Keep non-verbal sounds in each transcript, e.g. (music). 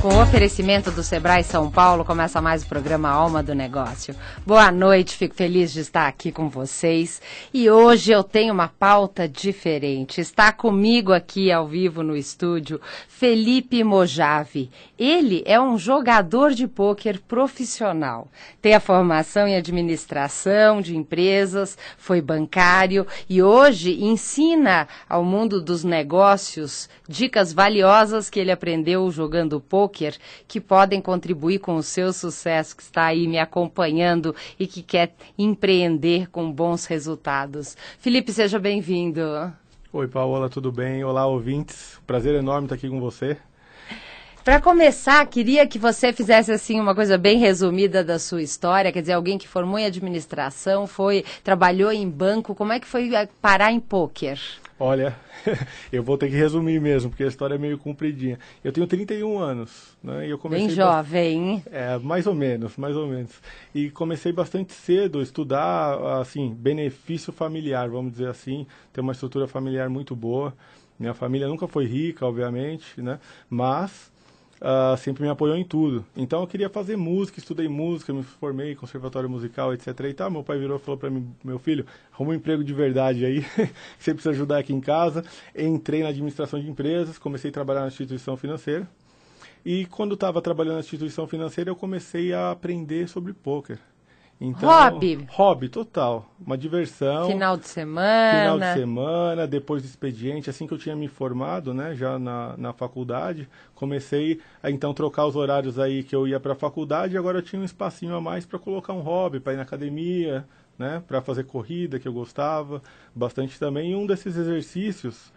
Com o oferecimento do Sebrae São Paulo, começa mais o programa Alma do Negócio. Boa noite, fico feliz de estar aqui com vocês. E hoje eu tenho uma pauta diferente. Está comigo aqui ao vivo no estúdio Felipe Mojave. Ele é um jogador de pôquer profissional. Tem a formação em administração de empresas, foi bancário e hoje ensina ao mundo dos negócios dicas valiosas que ele aprendeu jogando pôquer que podem contribuir com o seu sucesso, que está aí me acompanhando e que quer empreender com bons resultados. Felipe, seja bem-vindo. Oi, Paola, tudo bem? Olá, ouvintes. Prazer enorme estar aqui com você. Para começar, queria que você fizesse assim uma coisa bem resumida da sua história, quer dizer, alguém que formou em administração, foi trabalhou em banco, como é que foi parar em pôquer? Olha, (laughs) eu vou ter que resumir mesmo, porque a história é meio compridinha. Eu tenho 31 anos, né? E eu comecei Bem jovem. É, mais ou menos, mais ou menos. E comecei bastante cedo a estudar, assim, benefício familiar, vamos dizer assim, ter uma estrutura familiar muito boa. Minha família nunca foi rica, obviamente, né? Mas uh, sempre me apoiou em tudo. Então eu queria fazer música, estudei música, me formei em conservatório musical, etc. E tal. Meu pai virou e falou para mim, meu filho, arruma um emprego de verdade aí, (laughs) você precisa ajudar aqui em casa. Entrei na administração de empresas, comecei a trabalhar na instituição financeira. E quando estava trabalhando na instituição financeira, eu comecei a aprender sobre poker. Então, hobby. Hobby, total. Uma diversão. Final de semana. Final de semana, depois do expediente. Assim que eu tinha me formado, né, já na, na faculdade, comecei a então trocar os horários aí que eu ia para a faculdade. E agora eu tinha um espacinho a mais para colocar um hobby, para ir na academia, né, para fazer corrida, que eu gostava bastante também. E um desses exercícios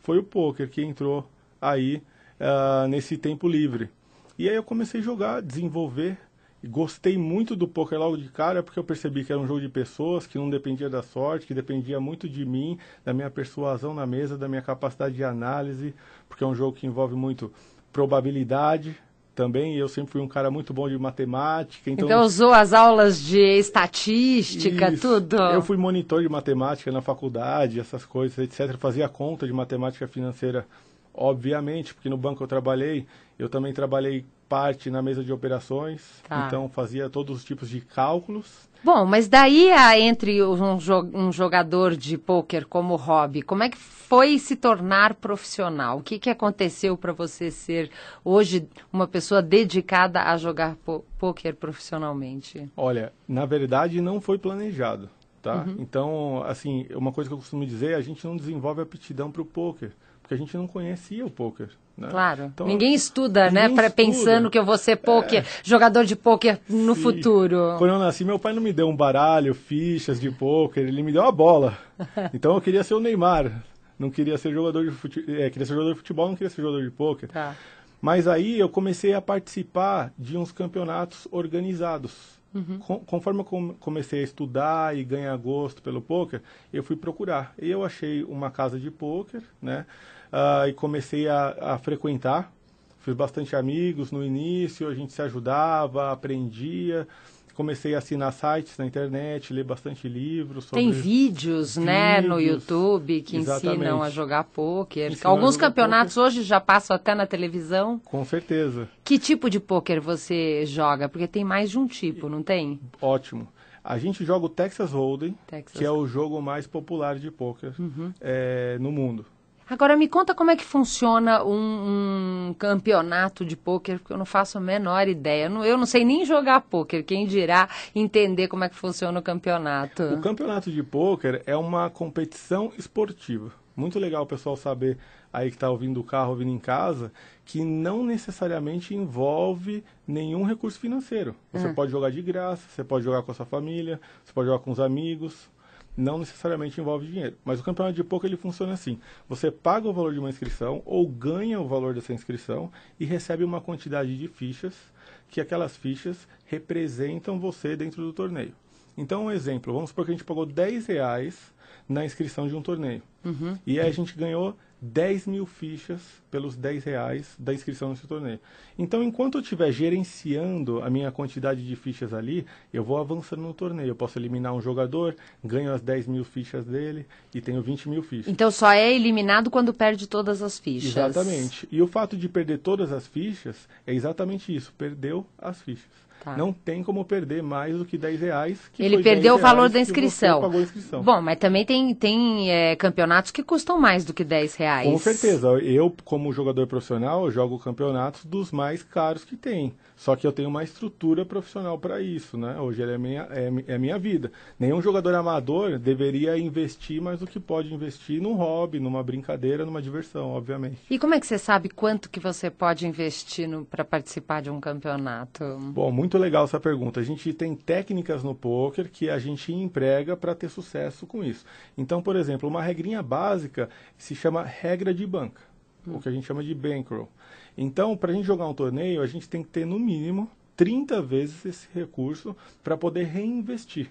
foi o poker, que entrou aí uh, nesse tempo livre. E aí eu comecei a jogar, desenvolver Gostei muito do poker logo de cara, porque eu percebi que era um jogo de pessoas, que não dependia da sorte, que dependia muito de mim, da minha persuasão na mesa, da minha capacidade de análise, porque é um jogo que envolve muito probabilidade também, eu sempre fui um cara muito bom de matemática. Então, então usou as aulas de estatística, isso. tudo? Eu fui monitor de matemática na faculdade, essas coisas, etc. Fazia conta de matemática financeira, obviamente, porque no banco eu trabalhei, eu também trabalhei parte na mesa de operações, tá. então fazia todos os tipos de cálculos. Bom, mas daí entre um, um jogador de pôquer como hobby, como é que foi se tornar profissional? O que, que aconteceu para você ser hoje uma pessoa dedicada a jogar pôquer profissionalmente? Olha, na verdade não foi planejado, tá? Uhum. Então, assim, uma coisa que eu costumo dizer, a gente não desenvolve aptidão para o pôquer porque a gente não conhecia o poker. Né? Claro. Então, ninguém estuda, né, ninguém né? Pra, pensando que eu vou ser poker, é. jogador de poker no Sim. futuro. Quando eu nasci, meu pai não me deu um baralho, fichas de poker, ele me deu uma bola. (laughs) então eu queria ser o Neymar. Não queria ser jogador de futebol, é, queria ser jogador de futebol, não queria ser jogador de poker. Tá. Mas aí eu comecei a participar de uns campeonatos organizados. Uhum. Com, conforme eu comecei a estudar e ganhar gosto pelo poker, eu fui procurar. E eu achei uma casa de poker, né? Uh, e comecei a, a frequentar. Fiz bastante amigos no início, a gente se ajudava, aprendia comecei a assinar sites na internet, ler bastante livros. Sobre Tem vídeos, vídeos né, no YouTube que exatamente. ensinam a jogar pôquer. Alguns campeonatos hoje já passam até na televisão. Com certeza. Que tipo de pôquer você joga? Porque tem mais de um tipo, não tem? Ótimo. A gente joga o Texas Hold'em, Texas. que é o jogo mais popular de pôquer uhum. é, no mundo. Agora me conta como é que funciona um, um campeonato de pôquer, porque eu não faço a menor ideia. Eu não, eu não sei nem jogar pôquer, quem dirá entender como é que funciona o campeonato. O campeonato de pôquer é uma competição esportiva. Muito legal o pessoal saber aí que está ouvindo o carro, ouvindo em casa, que não necessariamente envolve nenhum recurso financeiro. Você uhum. pode jogar de graça, você pode jogar com a sua família, você pode jogar com os amigos, não necessariamente envolve dinheiro. Mas o campeonato de poker ele funciona assim: você paga o valor de uma inscrição ou ganha o valor dessa inscrição e recebe uma quantidade de fichas que aquelas fichas representam você dentro do torneio. Então, um exemplo, vamos supor que a gente pagou 10 reais na inscrição de um torneio. Uhum. E aí a gente ganhou 10 mil fichas pelos 10 reais da inscrição nesse torneio. Então, enquanto eu estiver gerenciando a minha quantidade de fichas ali, eu vou avançando no torneio. Eu posso eliminar um jogador, ganho as 10 mil fichas dele e tenho 20 mil fichas. Então, só é eliminado quando perde todas as fichas. Exatamente. E o fato de perder todas as fichas é exatamente isso, perdeu as fichas. Tá. Não tem como perder mais do que 10 reais. Que Ele perdeu o valor da inscrição. inscrição. Bom, mas também tem, tem é, campeonatos que custam mais do que 10 reais. Com certeza. Eu, como jogador profissional, jogo campeonatos dos mais caros que tem. Só que eu tenho uma estrutura profissional para isso, né? Hoje é minha, é, é minha vida. Nenhum jogador amador deveria investir mais do que pode investir num hobby, numa brincadeira, numa diversão, obviamente. E como é que você sabe quanto que você pode investir para participar de um campeonato? Bom, muito legal essa pergunta. A gente tem técnicas no poker que a gente emprega para ter sucesso com isso. Então, por exemplo, uma regrinha básica se chama regra de banca, hum. o que a gente chama de bankroll. Então, para a gente jogar um torneio, a gente tem que ter no mínimo 30 vezes esse recurso para poder reinvestir.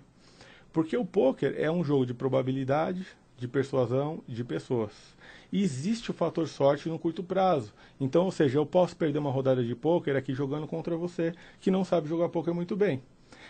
Porque o poker é um jogo de probabilidade, de persuasão, de pessoas. E existe o fator sorte no curto prazo. Então, ou seja, eu posso perder uma rodada de poker aqui jogando contra você que não sabe jogar poker muito bem.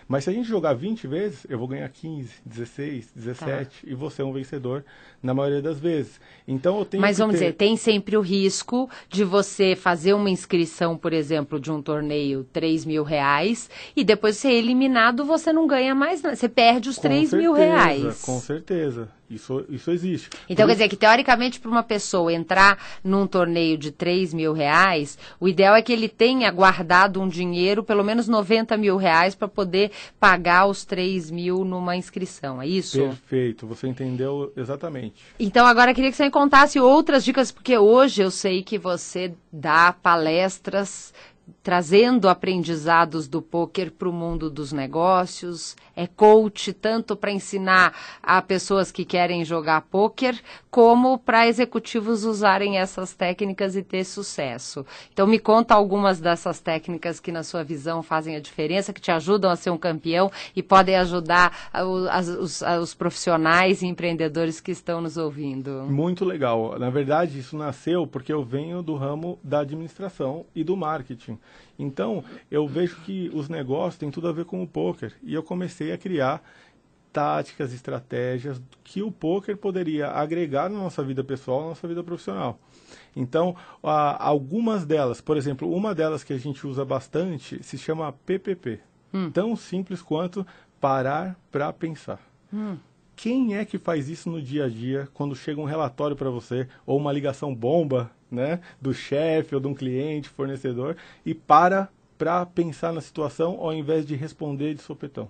Mas se a gente jogar 20 vezes, eu vou ganhar 15, 16, 17 tá. e você é um vencedor na maioria das vezes. Então eu tenho Mas vamos ter... dizer, tem sempre o risco de você fazer uma inscrição, por exemplo, de um torneio 3 mil reais e depois ser eliminado, você não ganha mais nada. Você perde os com 3 certeza, mil reais. Com certeza. Isso, isso existe. Então, Por quer isso... dizer que, teoricamente, para uma pessoa entrar num torneio de 3 mil reais, o ideal é que ele tenha guardado um dinheiro, pelo menos 90 mil reais, para poder pagar os 3 mil numa inscrição. É isso? Perfeito, você entendeu exatamente. Então, agora eu queria que você me contasse outras dicas, porque hoje eu sei que você dá palestras trazendo aprendizados do poker para o mundo dos negócios, é coach tanto para ensinar a pessoas que querem jogar poker, como para executivos usarem essas técnicas e ter sucesso. Então me conta algumas dessas técnicas que na sua visão fazem a diferença, que te ajudam a ser um campeão e podem ajudar os, os, os profissionais e empreendedores que estão nos ouvindo. Muito legal. Na verdade, isso nasceu porque eu venho do ramo da administração e do marketing. Então, eu vejo que os negócios têm tudo a ver com o poker. E eu comecei a criar táticas, estratégias que o poker poderia agregar na nossa vida pessoal, na nossa vida profissional. Então, algumas delas, por exemplo, uma delas que a gente usa bastante se chama PPP. Hum. Tão simples quanto parar para pensar. Hum. Quem é que faz isso no dia a dia quando chega um relatório para você ou uma ligação bomba né, do chefe ou de um cliente, fornecedor, e para para pensar na situação ao invés de responder de sopetão.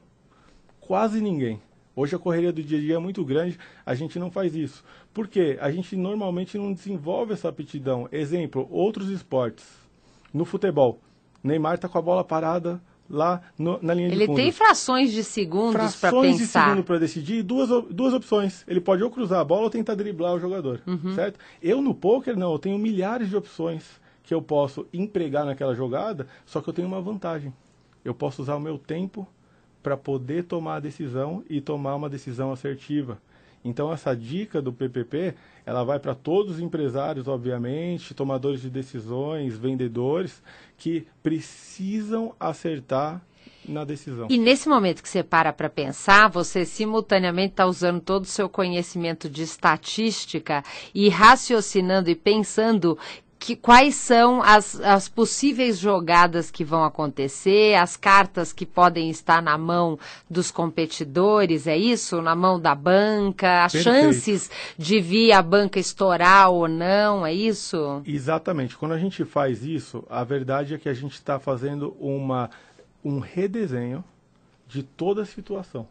Quase ninguém. Hoje a correria do dia a dia é muito grande, a gente não faz isso. Por quê? A gente normalmente não desenvolve essa aptidão. Exemplo, outros esportes. No futebol, Neymar está com a bola parada lá no, na linha ele de fundo. Ele tem frações de segundos para pensar. Frações de segundo para decidir e duas, duas opções. Ele pode ou cruzar a bola ou tentar driblar o jogador, uhum. certo? Eu no poker não, eu tenho milhares de opções que eu posso empregar naquela jogada, só que eu tenho uma vantagem. Eu posso usar o meu tempo para poder tomar a decisão e tomar uma decisão assertiva. Então essa dica do PPP, ela vai para todos os empresários, obviamente, tomadores de decisões, vendedores, que precisam acertar na decisão. E nesse momento que você para para pensar, você simultaneamente está usando todo o seu conhecimento de estatística e raciocinando e pensando que, quais são as, as possíveis jogadas que vão acontecer, as cartas que podem estar na mão dos competidores, é isso? Na mão da banca, as Perfeito. chances de vir a banca estourar ou não, é isso? Exatamente. Quando a gente faz isso, a verdade é que a gente está fazendo uma, um redesenho de toda a situação.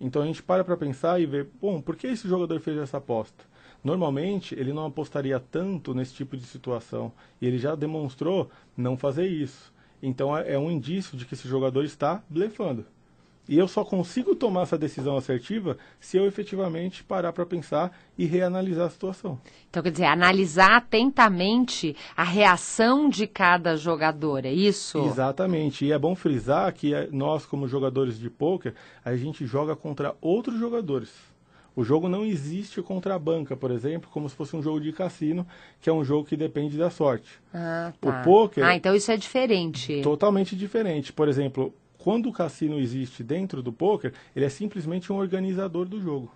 Então a gente para para pensar e ver, bom, por que esse jogador fez essa aposta? Normalmente, ele não apostaria tanto nesse tipo de situação. E ele já demonstrou não fazer isso. Então, é, é um indício de que esse jogador está blefando. E eu só consigo tomar essa decisão assertiva se eu efetivamente parar para pensar e reanalisar a situação. Então, quer dizer, analisar atentamente a reação de cada jogador, é isso? Exatamente. E é bom frisar que eh, nós, como jogadores de pôquer, a gente joga contra outros jogadores. O jogo não existe contra a banca, por exemplo, como se fosse um jogo de cassino, que é um jogo que depende da sorte. Ah, tá. O poker. Ah, então isso é diferente. Totalmente diferente. Por exemplo, quando o cassino existe dentro do poker, ele é simplesmente um organizador do jogo.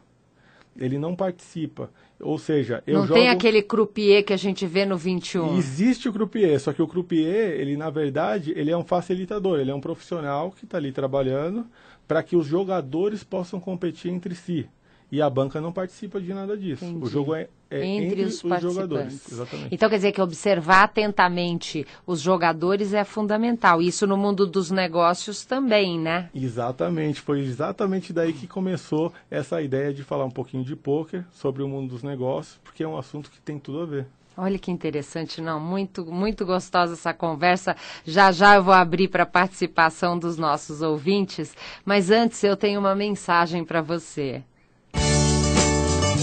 Ele não participa. Ou seja, eu não jogo... tem aquele croupier que a gente vê no 21. Existe o croupier, só que o croupier, ele na verdade, ele é um facilitador, ele é um profissional que está ali trabalhando para que os jogadores possam competir entre si. E a banca não participa de nada disso. Entendi. O jogo é, é entre, entre, os, os, jogadores. Exatamente. Então quer dizer que observar atentamente os jogadores é fundamental. Isso no mundo dos negócios também, né? Exatamente, foi exatamente daí que começou essa ideia de falar um pouquinho de poker sobre o mundo dos negócios, porque é um assunto que tem tudo a ver. Olha que interessante, não? Muito, muito gostosa essa conversa. Já já eu vou abrir para participação dos nossos ouvintes, mas antes eu tenho uma mensagem para você.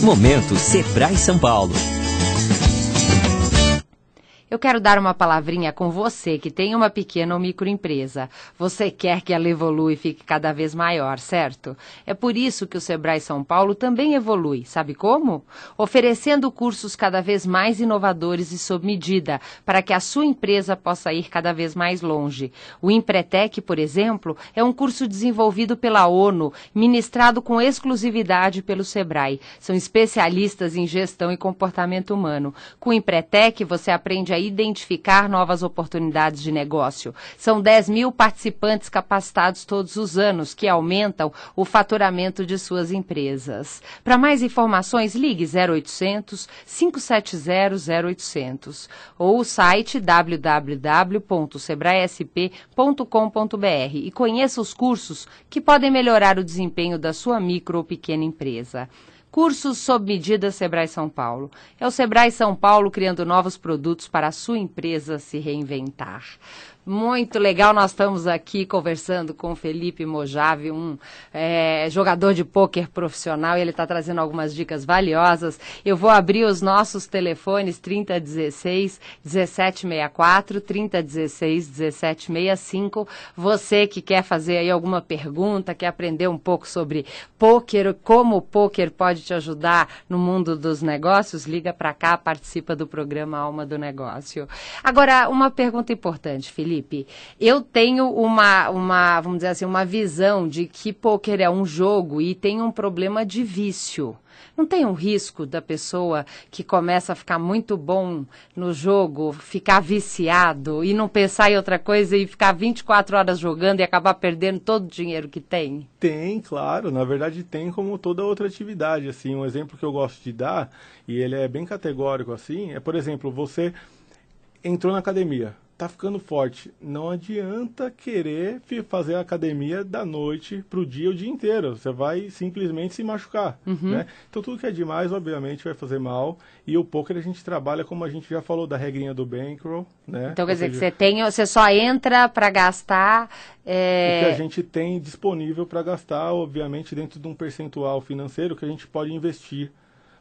Momento Sebrae São Paulo. Eu quero dar uma palavrinha com você que tem uma pequena ou microempresa. Você quer que ela evolua e fique cada vez maior, certo? É por isso que o Sebrae São Paulo também evolui. Sabe como? Oferecendo cursos cada vez mais inovadores e sob medida, para que a sua empresa possa ir cada vez mais longe. O Empretec, por exemplo, é um curso desenvolvido pela ONU, ministrado com exclusividade pelo Sebrae. São especialistas em gestão e comportamento humano. Com o Empretec, você aprende a identificar novas oportunidades de negócio. São 10 mil participantes capacitados todos os anos, que aumentam o faturamento de suas empresas. Para mais informações, ligue 0800 570 0800 ou o site www.sebraesp.com.br e conheça os cursos que podem melhorar o desempenho da sua micro ou pequena empresa. Cursos sob medida Sebrae São Paulo. É o Sebrae São Paulo criando novos produtos para a sua empresa se reinventar. Muito legal, nós estamos aqui conversando com Felipe Mojave, um é, jogador de pôquer profissional, e ele está trazendo algumas dicas valiosas. Eu vou abrir os nossos telefones 3016 1764, 3016 1765. Você que quer fazer aí alguma pergunta, quer aprender um pouco sobre pôquer, como o pôquer pode te ajudar no mundo dos negócios, liga para cá, participa do programa Alma do Negócio. Agora, uma pergunta importante, Felipe. Felipe, eu tenho uma, uma, vamos dizer assim, uma visão de que pôquer é um jogo e tem um problema de vício. Não tem um risco da pessoa que começa a ficar muito bom no jogo, ficar viciado e não pensar em outra coisa e ficar 24 horas jogando e acabar perdendo todo o dinheiro que tem? Tem, claro. Na verdade, tem como toda outra atividade. Assim, um exemplo que eu gosto de dar, e ele é bem categórico assim, é, por exemplo, você entrou na academia tá ficando forte. Não adianta querer fazer academia da noite pro dia o dia inteiro. Você vai simplesmente se machucar, Uhum. né? Então tudo que é demais, obviamente, vai fazer mal. E o poker a gente trabalha como a gente já falou da regrinha do bankroll, né? Então quer dizer que você tem, você só entra para gastar. é, o que a gente tem disponível para gastar, obviamente, dentro de um percentual financeiro que a gente pode investir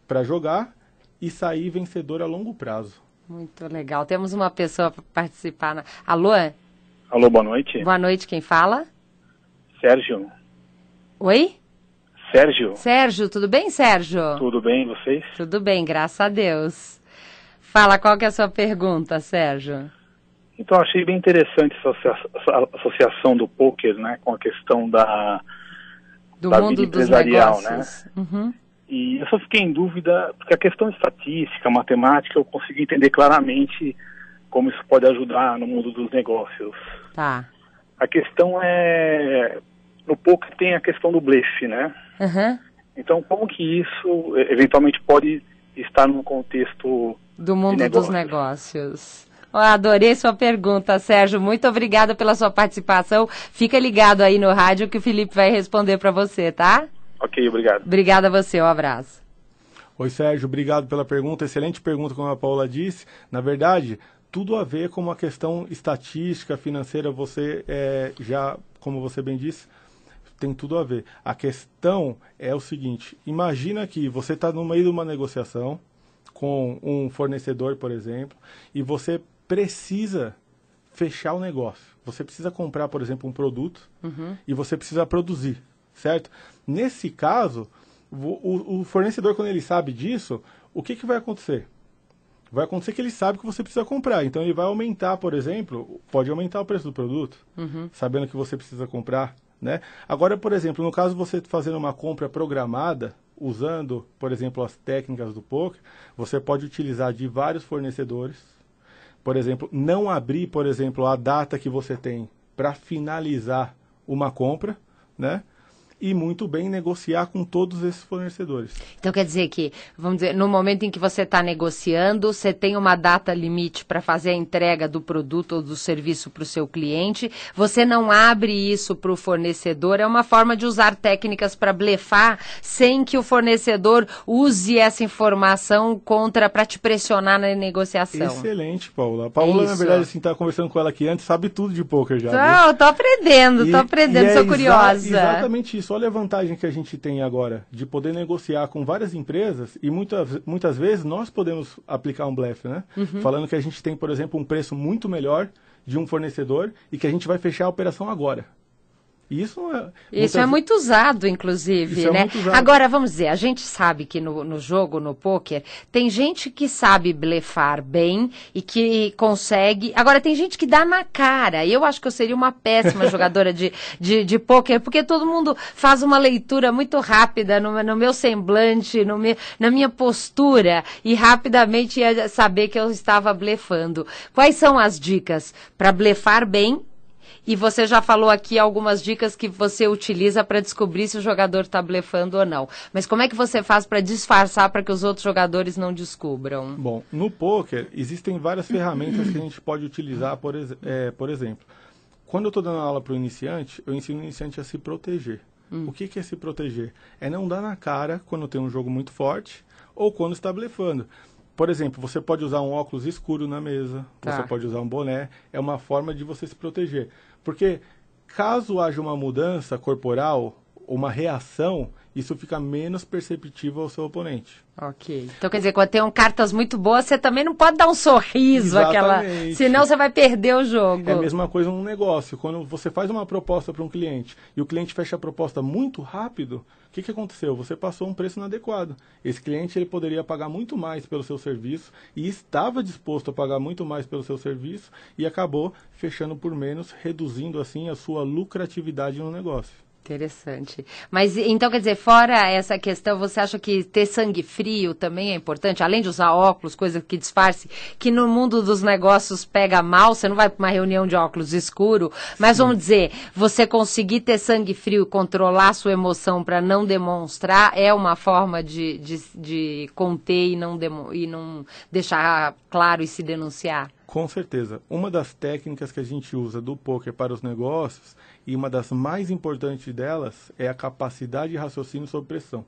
para jogar e sair vencedor a longo prazo. Muito legal. Temos uma pessoa para participar. Na... Alô? Alô, boa noite. Boa noite, quem fala? Sérgio. Oi? Sérgio, Sérgio, tudo bem, Sérgio? tudo bem vocês? Tudo bem, graças a Deus. Fala, qual que é a sua pergunta, Sérgio? Então, achei bem interessante essa associa- essa associação do poker, né, com a questão da... Do Da mundo vida dos empresarial, né? negócios. Uhum. E eu só fiquei em dúvida, porque a questão estatística, matemática, eu consegui entender claramente como isso pode ajudar no mundo dos negócios. Tá. A questão é... No poker tem a questão do blefe, né? Uhum. Então, como que isso, eventualmente, pode estar num contexto Do mundo De dos negócios. negócios. Ó, adorei sua pergunta, Sérgio. Muito obrigada pela sua participação. Fica ligado aí no rádio que o Felipe vai responder para você, tá? Ok, obrigado. Obrigada a você, um abraço. Oi, Sérgio, obrigado pela pergunta. Excelente pergunta, como a Paula disse. Na verdade, tudo a ver com uma questão estatística, financeira. Você é, já, como você bem disse, Tem tudo a ver. A questão é o seguinte: imagina que você está no meio de uma negociação com um fornecedor, por exemplo, e você precisa fechar o negócio. Você precisa comprar, por exemplo, um produto uhum. e você precisa produzir, certo? Nesse caso, o, o, fornecedor, quando ele sabe disso, o que, que vai acontecer? Vai acontecer que ele sabe que você precisa comprar. Então ele vai aumentar, por exemplo, pode aumentar o preço do produto, uhum. sabendo que você precisa comprar. Né? Agora, por exemplo, no caso de você fazendo uma compra programada, usando, por exemplo, as técnicas do poker, você pode utilizar de vários fornecedores. Por exemplo, não abrir, por exemplo, a data que você tem para finalizar uma compra, né? E muito bem negociar com todos esses fornecedores. Então quer dizer que, vamos dizer, no momento em que você está negociando, você tem uma data limite para fazer a entrega do produto ou do serviço para o seu cliente, você não abre isso para o fornecedor, é uma forma de usar técnicas para blefar sem que o fornecedor use essa informação contra para te pressionar na negociação. Excelente, Paula. A Paula, na verdade, assim, tá conversando com ela aqui antes, sabe tudo de poker já. Não, tô aprendendo, e, tô aprendendo, sou é curiosa. Exa exatamente isso isso, olha a vantagem que a gente tem agora de poder negociar com várias empresas e muitas, muitas vezes nós podemos aplicar um blefe, né? Uhum. Falando que a gente tem, por exemplo, um preço muito melhor de um fornecedor e que a gente vai fechar a operação agora. Isso é, Isso é muito usado, inclusive, Isso é né? É usado. Agora, vamos dizer, a gente sabe que no, no jogo, no poker, tem gente que sabe blefar bem e que consegue. Agora, tem gente que dá na cara. Eu acho que eu seria uma péssima (laughs) jogadora de, de, de poker, porque todo mundo faz uma leitura muito rápida no, no meu semblante, no meu, na minha postura, e rapidamente ia saber que eu estava blefando. Quais são as dicas para blefar bem e você já falou aqui algumas dicas que você utiliza para descobrir se o jogador está blefando ou não. Mas como é que você faz para disfarçar para que os outros jogadores não descubram? Bom, no poker existem várias ferramentas que a gente pode utilizar, por, é, por exemplo. Quando eu estou dando aula para o iniciante, eu ensino o iniciante a se proteger. Hum. O que, que é se proteger? É não dar na cara quando tem um jogo muito forte ou quando está blefando. Por exemplo, você pode usar um óculos escuro na mesa, tá. você pode usar um boné, é uma forma de você se proteger. Porque caso haja uma mudança corporal, uma reação, isso fica menos perceptível ao seu oponente. Ok. Então, quer dizer, quando tem um cartas muito boas, você também não pode dar um sorriso, Exatamente. aquela. Senão você vai perder o jogo. É a mesma coisa num negócio. Quando você faz uma proposta para um cliente e o cliente fecha a proposta muito rápido, o que, que aconteceu? Você passou um preço inadequado. Esse cliente ele poderia pagar muito mais pelo seu serviço e estava disposto a pagar muito mais pelo seu serviço e acabou fechando por menos, reduzindo assim a sua lucratividade no negócio. Interessante. Mas então, quer dizer, fora essa questão, você acha que ter sangue frio também é importante? Além de usar óculos, coisa que disfarce, que no mundo dos negócios pega mal, você não vai para uma reunião de óculos escuro, mas Sim. vamos dizer, você conseguir ter sangue frio, controlar sua emoção para não demonstrar, é uma forma de, de, de conter e não, demo, e não deixar claro e se denunciar? Com certeza. Uma das técnicas que a gente usa do poker para os negócios e uma das mais importantes delas é a capacidade de raciocínio sob pressão.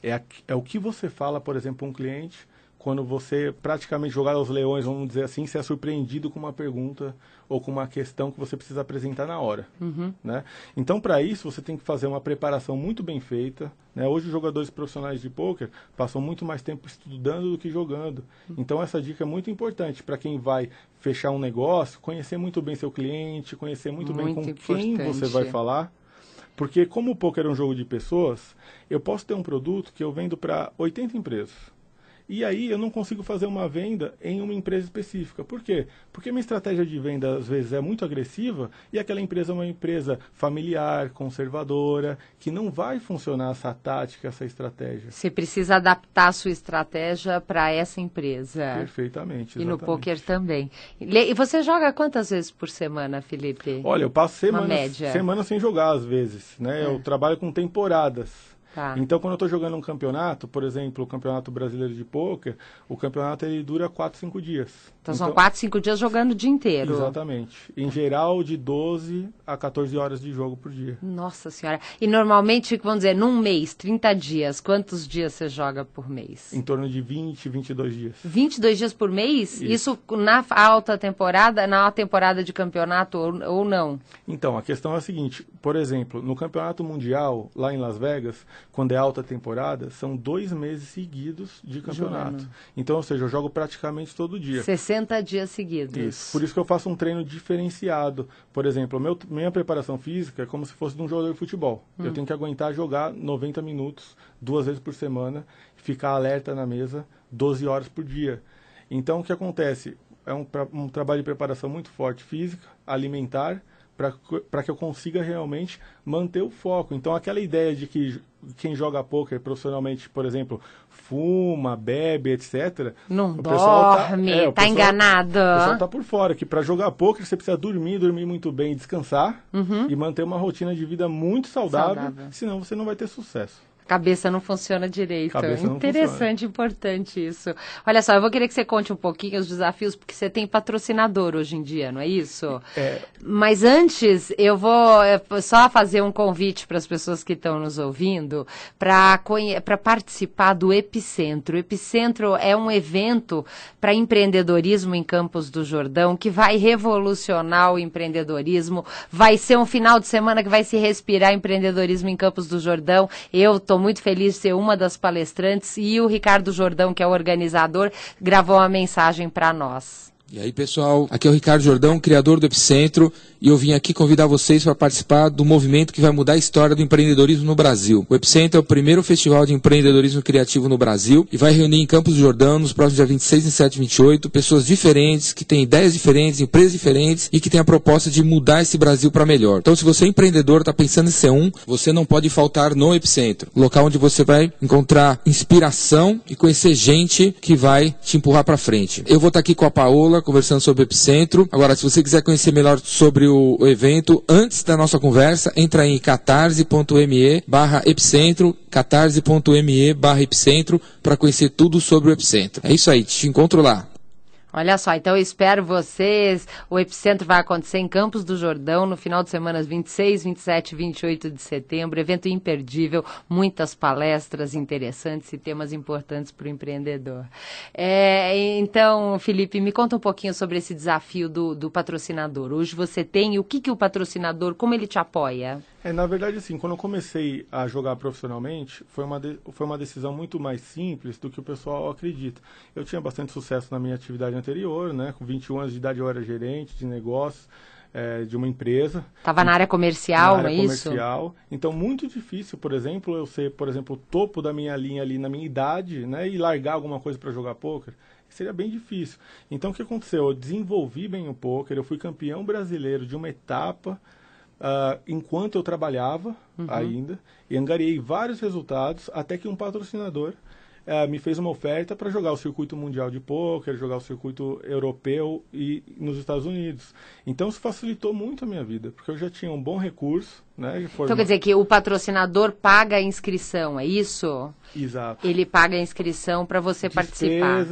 É, a, é o que você fala, por exemplo, para um cliente quando você praticamente jogar aos leões, vamos dizer assim, se é surpreendido com uma pergunta ou com uma questão que você precisa apresentar na hora. Uhum. Né? Então, para isso, você tem que fazer uma preparação muito bem feita. Né? Hoje, os jogadores profissionais de poker passam muito mais tempo estudando do que jogando. Uhum. Então, essa dica é muito importante para quem vai fechar um negócio, conhecer muito bem seu cliente, conhecer muito, muito bem com importante. quem você vai falar. Porque, como o poker é um jogo de pessoas, eu posso ter um produto que eu vendo para 80 empresas. E aí eu não consigo fazer uma venda em uma empresa específica. Por quê? Porque minha estratégia de venda às vezes é muito agressiva e aquela empresa é uma empresa familiar, conservadora, que não vai funcionar essa tática, essa estratégia. Você precisa adaptar a sua estratégia para essa empresa. Perfeitamente. Exatamente. E no poker também. E você joga quantas vezes por semana, Felipe? Olha, eu passo semanas, semana sem jogar às vezes. Né? É. Eu trabalho com temporadas. Tá. Então, quando eu estou jogando um campeonato, por exemplo, o Campeonato Brasileiro de Pôquer, o campeonato ele dura 4, 5 dias. Então, são 4, 5 dias jogando o dia inteiro. Exatamente. Em geral, de 12 a 14 horas de jogo por dia. Nossa senhora. E normalmente, vamos dizer, num mês, 30 dias, quantos dias você joga por mês? Em torno de 20, 22 dias. 22 dias por mês? Isso. Isso, na alta temporada, na alta temporada de campeonato ou, ou não? Então, a questão é a seguinte: por exemplo, no Campeonato Mundial, lá em Las Vegas, quando é alta temporada, são dois meses seguidos de campeonato. Jogando. Então, ou seja, eu jogo praticamente todo dia. 60 dias seguidos. Isso. Por isso que eu faço um treino diferenciado. Por exemplo, meu, minha preparação física é como se fosse de um jogador de futebol. Hum. Eu tenho que aguentar jogar 90 minutos, duas vezes por semana, ficar alerta na mesa 12 horas por dia. Então, o que acontece? É um, pra- um trabalho de preparação muito forte física, alimentar, para que eu consiga realmente manter o foco. Então, aquela ideia de que quem joga poker profissionalmente, por exemplo, fuma, bebe, etc. Não o pessoal dorme, é, o tá pessoal- enganado. o pessoal tá por fora, que para jogar poker você precisa dormir, dormir muito bem, descansar e manter uma rotina de vida muito saudável, Saudável. senão você não vai ter sucesso. Cabeça não funciona direito. Cabeça Interessante, importante isso. Olha só, eu vou querer que você conte um pouquinho os desafios, porque você tem patrocinador hoje em dia, não é isso? É, Mas antes, eu vou é, só fazer um convite para as pessoas que estão nos ouvindo para participar do Epicentro. O Epicentro é um evento para empreendedorismo em Campos do Jordão que vai revolucionar o empreendedorismo. Vai ser um final de semana que vai se respirar empreendedorismo em Campos do Jordão. Eu estou muito feliz de ser uma das palestrantes e o Ricardo Jordão, que é o organizador, gravou uma mensagem para nós. E aí, pessoal, aqui é o Ricardo Jordão, criador do Epicentro, e eu vim aqui convidar vocês para participar do movimento que vai mudar a história do empreendedorismo no Brasil. O Epicentro é o primeiro festival de empreendedorismo criativo no Brasil e vai reunir em Campos do Jordão, nos próximos dias 26, 27 e 28, pessoas diferentes, que têm ideias diferentes, empresas diferentes e que têm a proposta de mudar esse Brasil para melhor. Então, se você é empreendedor, está pensando em ser um, você não pode faltar no Epicentro, local onde você vai encontrar inspiração e conhecer gente que vai te empurrar para frente. Eu vou estar aqui com a Paola conversando sobre o Epicentro. Agora, se você quiser conhecer melhor sobre o, o evento, antes da nossa conversa, entra em catarse.me barra epicentro, catarse.me barra epicentro, para conhecer tudo sobre o Epicentro. É isso aí, te encontro lá. Olha só, então eu espero vocês. O Epicentro vai acontecer em Campos do Jordão no final de semana 26, 27 e 28 de setembro. Evento imperdível, muitas palestras interessantes e temas importantes para o empreendedor. É, então, Felipe, me conta um pouquinho sobre esse desafio do, do patrocinador. Hoje você tem o que, que o patrocinador, como ele te apoia? É, na verdade, assim, quando eu comecei a jogar profissionalmente, foi uma, de- foi uma decisão muito mais simples do que o pessoal acredita. Eu tinha bastante sucesso na minha atividade anterior, né? Com 21 anos de idade eu era gerente de negócios é, de uma empresa. Estava na área comercial, na não área é isso? comercial. Então, muito difícil, por exemplo, eu ser, por exemplo, o topo da minha linha ali na minha idade, né? E largar alguma coisa para jogar poker. Seria bem difícil. Então, o que aconteceu? Eu desenvolvi bem o poker, eu fui campeão brasileiro de uma etapa ah, enquanto eu trabalhava ainda, e angariei vários resultados, até que um patrocinador ah, me fez uma oferta para jogar o circuito mundial de pôquer, jogar o circuito europeu e nos Estados Unidos. Então isso facilitou muito a minha vida, porque eu já tinha um bom recurso, né? Então quer dizer que o patrocinador paga a inscrição, é isso? Exato. Ele paga a inscrição para você participar.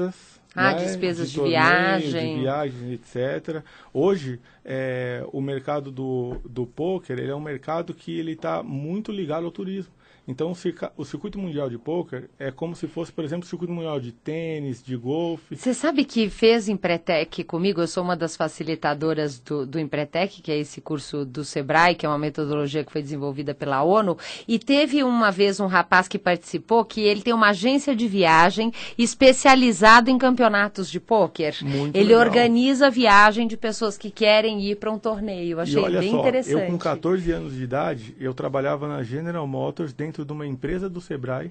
Ah, né, despesas de torneio, viagem. De viagem, etc. Hoje, é, o mercado do, do poker ele é um mercado que ele está muito ligado ao turismo. Então, o, circa- o circuito mundial de poker é como se fosse, por exemplo, o circuito mundial de tênis, de golfe. Você sabe que fez Empretec comigo? Eu sou uma das facilitadoras do, do Empretec, que é esse curso do Sebrae, que é uma metodologia que foi desenvolvida pela ONU. E teve uma vez um rapaz que participou que ele tem uma agência de viagem especializada em campeonatos de pôquer. Muito ele legal. organiza a viagem de pessoas que querem ir para um torneio. Achei bem só, interessante. eu com 14 anos de idade, eu trabalhava na General Motors dentro de uma empresa do Sebrae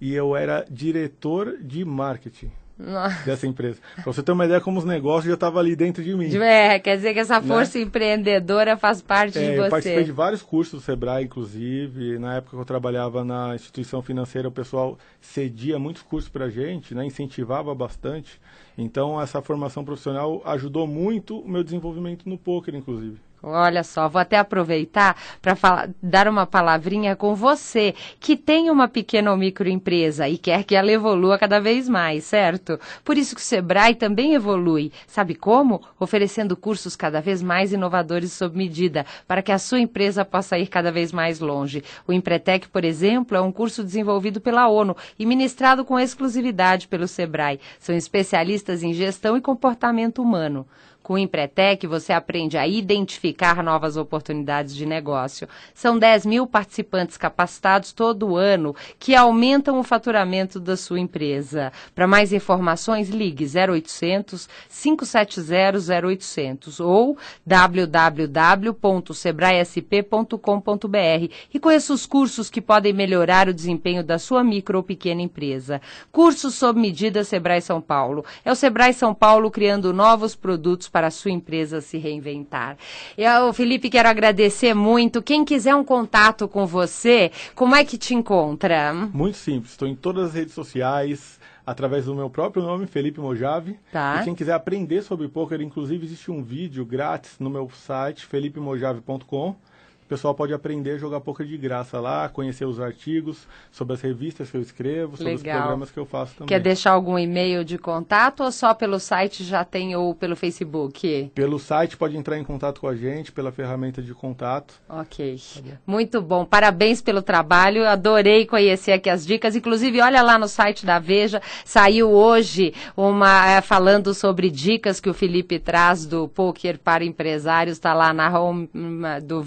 e eu era diretor de marketing Nossa. dessa empresa. Pra você ter uma ideia como os negócios já estavam ali dentro de mim. É, quer dizer que essa força empreendedora faz parte Né? É, de eu você. participei de vários cursos do Sebrae, inclusive. Na época que eu trabalhava na instituição financeira, o pessoal cedia muitos cursos para a gente, né, incentivava bastante. Então, essa formação profissional ajudou muito o meu desenvolvimento no poker, inclusive. Olha só, vou até aproveitar para dar uma palavrinha com você que tem uma pequena ou microempresa e quer que ela evolua cada vez mais, certo? Por isso que o Sebrae também evolui. Sabe como? Oferecendo cursos cada vez mais inovadores sob medida, para que a sua empresa possa ir cada vez mais longe. O Empretec, por exemplo, é um curso desenvolvido pela ONU e ministrado com exclusividade pelo Sebrae. São especialistas em gestão e comportamento humano. Com o Empretec, você aprende a identificar novas oportunidades de negócio. São 10 mil participantes capacitados todo ano que aumentam o faturamento da sua empresa. Para mais informações, ligue 0800 570 0800 ou www.sebraesp.com.br e conheça os cursos que podem melhorar o desempenho da sua micro ou pequena empresa. Cursos sob medida Sebrae São Paulo. É o Sebrae São Paulo criando novos produtos para a sua empresa se reinventar. Eu, Felipe, quero agradecer muito. Quem quiser um contato com você, como é que te encontra? Muito simples, estou em todas as redes sociais, através do meu próprio nome, Felipe Mojave. Tá. E quem quiser aprender sobre poker, inclusive existe um vídeo grátis no meu site, felipemojave.com o pessoal pode aprender a jogar poker de graça lá, conhecer os artigos sobre as revistas que eu escrevo, sobre Legal. os programas que eu faço também. Quer deixar algum e-mail de contato ou só pelo site já tem ou pelo Facebook? Pelo site pode entrar em contato com a gente, pela ferramenta de contato. Ok. Tá. Muito bom. Parabéns pelo trabalho. Adorei conhecer aqui as dicas. Inclusive, olha lá no site da Veja, saiu hoje uma é, falando sobre dicas que o Felipe traz do poker para empresários. Está lá na home hum, do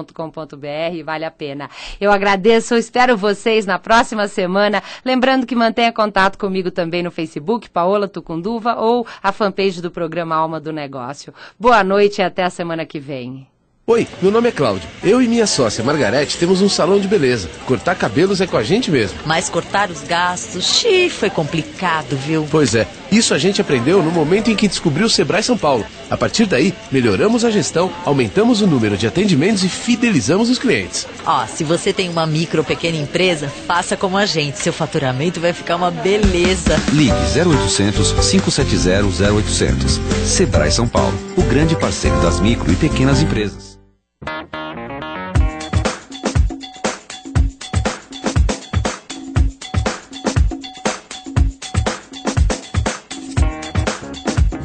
veja.com.br, vale a pena. Eu agradeço, espero vocês na próxima semana. Lembrando que mantenha contato comigo também no Facebook, Paola Tucunduva, ou a fanpage do programa Alma do Negócio. Boa noite e até a semana que vem. Oi, meu nome é Cláudio. Eu e minha sócia Margarete temos um salão de beleza. Cortar cabelos é com a gente mesmo. Mas cortar os gastos, xiii, foi complicado, viu? Pois é, isso a gente aprendeu no momento em que descobriu o Sebrae São Paulo. A partir daí, melhoramos a gestão, aumentamos o número de atendimentos e fidelizamos os clientes. Ó, se você tem uma micro ou pequena empresa, faça como a gente. Seu faturamento vai ficar uma beleza. Ligue 0800 570 0800. Sebrae São Paulo, o grande parceiro das micro e pequenas empresas.